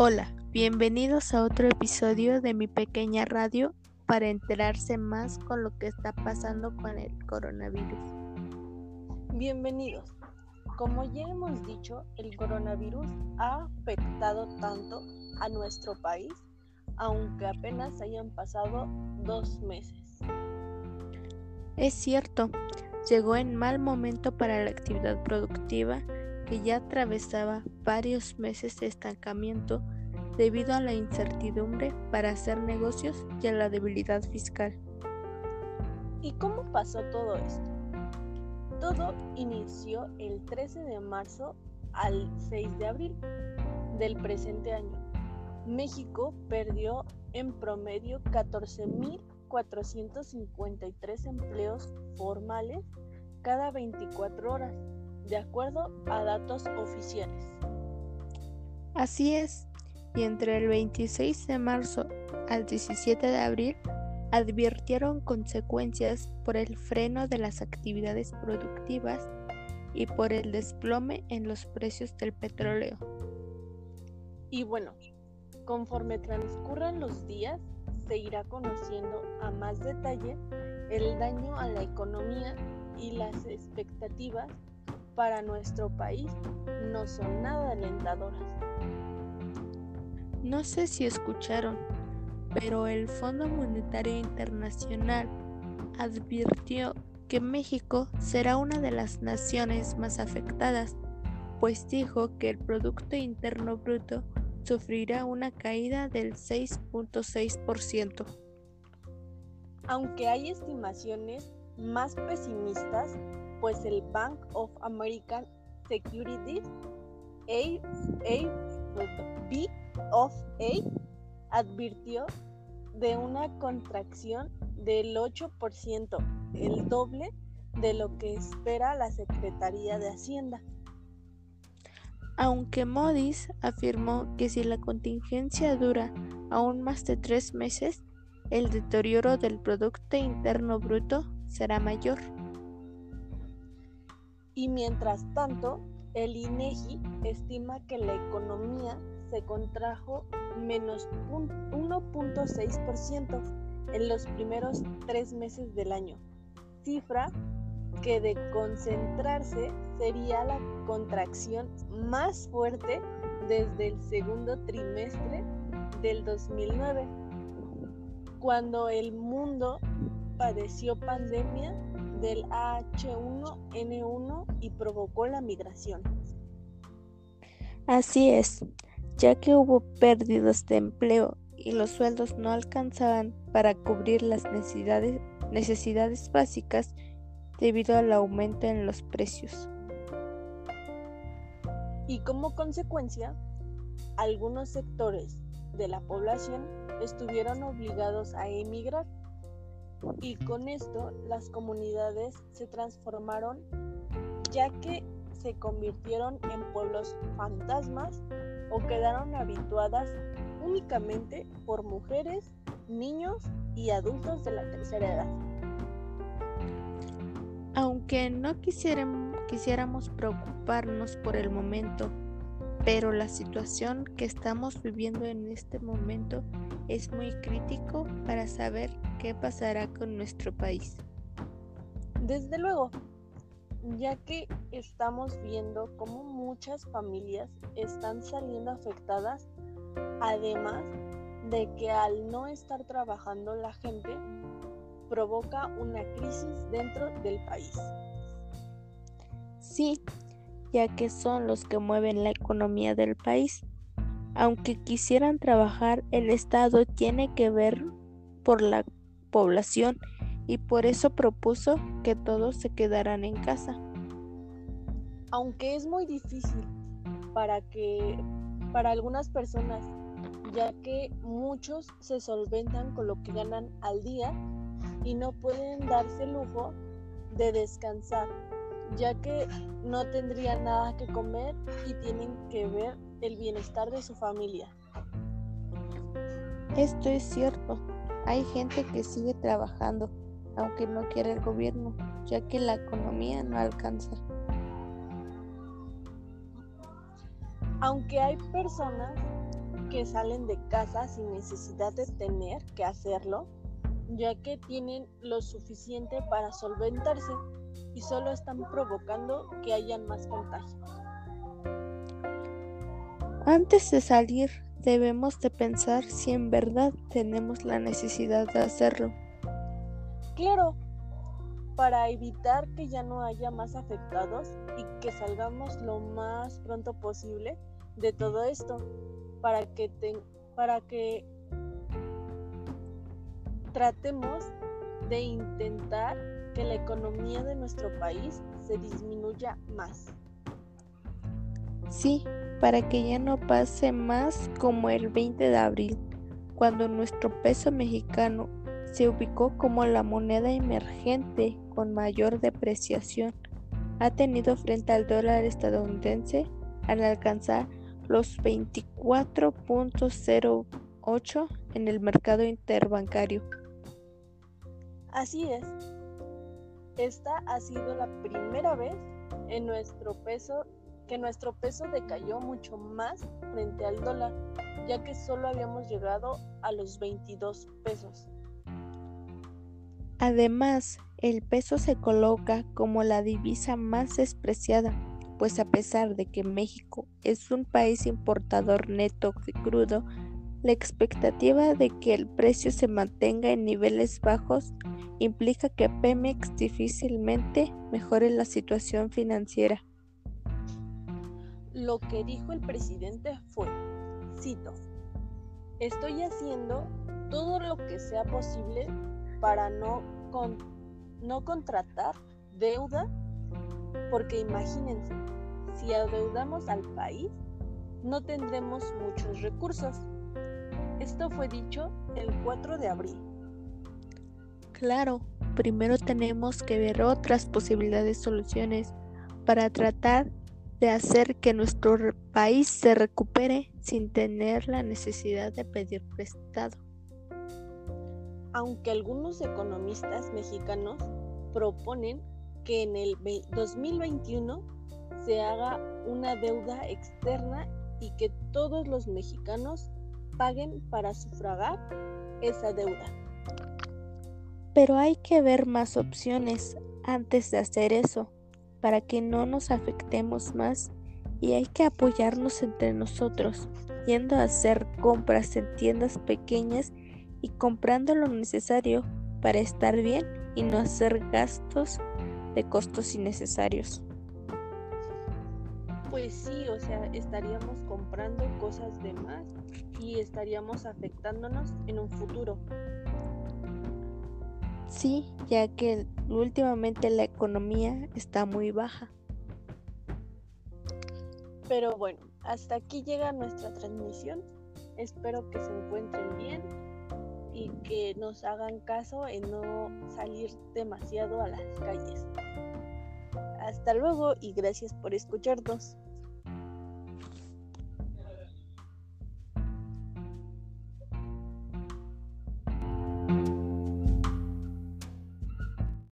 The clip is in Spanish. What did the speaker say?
Hola, bienvenidos a otro episodio de mi pequeña radio para enterarse más con lo que está pasando con el coronavirus. Bienvenidos. Como ya hemos dicho, el coronavirus ha afectado tanto a nuestro país, aunque apenas hayan pasado dos meses. Es cierto, llegó en mal momento para la actividad productiva que ya atravesaba varios meses de estancamiento debido a la incertidumbre para hacer negocios y a la debilidad fiscal. ¿Y cómo pasó todo esto? Todo inició el 13 de marzo al 6 de abril del presente año. México perdió en promedio 14.453 empleos formales cada 24 horas, de acuerdo a datos oficiales. Así es, y entre el 26 de marzo al 17 de abril advirtieron consecuencias por el freno de las actividades productivas y por el desplome en los precios del petróleo. Y bueno, conforme transcurran los días, se irá conociendo a más detalle el daño a la economía y las expectativas para nuestro país no son nada alentadoras. No sé si escucharon, pero el Fondo Monetario Internacional advirtió que México será una de las naciones más afectadas, pues dijo que el Producto Interno Bruto sufrirá una caída del 6.6%. Aunque hay estimaciones más pesimistas, pues el Bank of American Securities, AFB, of A advirtió de una contracción del 8%, el doble de lo que espera la Secretaría de Hacienda. Aunque Modis afirmó que si la contingencia dura aún más de tres meses, el deterioro del Producto Interno Bruto será mayor. Y mientras tanto, el INEGI estima que la economía se contrajo menos 1.6% en los primeros tres meses del año, cifra que de concentrarse sería la contracción más fuerte desde el segundo trimestre del 2009, cuando el mundo padeció pandemia del H1N1 y provocó la migración. Así es, ya que hubo pérdidas de empleo y los sueldos no alcanzaban para cubrir las necesidades, necesidades básicas debido al aumento en los precios. Y como consecuencia, algunos sectores de la población estuvieron obligados a emigrar y con esto las comunidades se transformaron ya que se convirtieron en pueblos fantasmas o quedaron habituadas únicamente por mujeres, niños y adultos de la tercera edad. Aunque no quisiéramos preocuparnos por el momento, pero la situación que estamos viviendo en este momento es muy crítico para saber qué pasará con nuestro país. Desde luego, ya que estamos viendo cómo muchas familias están saliendo afectadas, además de que al no estar trabajando la gente provoca una crisis dentro del país. Sí, ya que son los que mueven la economía del país. Aunque quisieran trabajar, el Estado tiene que ver por la población y por eso propuso que todos se quedaran en casa. Aunque es muy difícil para que para algunas personas, ya que muchos se solventan con lo que ganan al día y no pueden darse el lujo de descansar, ya que no tendrían nada que comer y tienen que ver el bienestar de su familia. Esto es cierto. Hay gente que sigue trabajando, aunque no quiere el gobierno, ya que la economía no alcanza. Aunque hay personas que salen de casa sin necesidad de tener que hacerlo, ya que tienen lo suficiente para solventarse y solo están provocando que hayan más contagios. Antes de salir, debemos de pensar si en verdad tenemos la necesidad de hacerlo. Claro, para evitar que ya no haya más afectados y que salgamos lo más pronto posible de todo esto, para que, para que tratemos de intentar que la economía de nuestro país se disminuya más. Sí, para que ya no pase más como el 20 de abril, cuando nuestro peso mexicano se ubicó como la moneda emergente con mayor depreciación. Ha tenido frente al dólar estadounidense al alcanzar los 24.08 en el mercado interbancario. Así es. Esta ha sido la primera vez en nuestro peso que nuestro peso decayó mucho más frente al dólar, ya que solo habíamos llegado a los 22 pesos. Además, el peso se coloca como la divisa más despreciada, pues a pesar de que México es un país importador neto de crudo, la expectativa de que el precio se mantenga en niveles bajos implica que Pemex difícilmente mejore la situación financiera. Lo que dijo el presidente fue, cito, estoy haciendo todo lo que sea posible para no, no contratar deuda, porque imagínense, si adeudamos al país, no tendremos muchos recursos. Esto fue dicho el 4 de abril. Claro, primero tenemos que ver otras posibilidades de soluciones para tratar de hacer que nuestro país se recupere sin tener la necesidad de pedir prestado aunque algunos economistas mexicanos proponen que en el 2021 se haga una deuda externa y que todos los mexicanos paguen para sufragar esa deuda. Pero hay que ver más opciones antes de hacer eso, para que no nos afectemos más y hay que apoyarnos entre nosotros, yendo a hacer compras en tiendas pequeñas y comprando lo necesario para estar bien y no hacer gastos de costos innecesarios. Pues sí, o sea, estaríamos comprando cosas de más y estaríamos afectándonos en un futuro. Sí, ya que últimamente la economía está muy baja. Pero bueno, hasta aquí llega nuestra transmisión. Espero que se encuentren bien y que nos hagan caso en no salir demasiado a las calles. Hasta luego y gracias por escucharnos.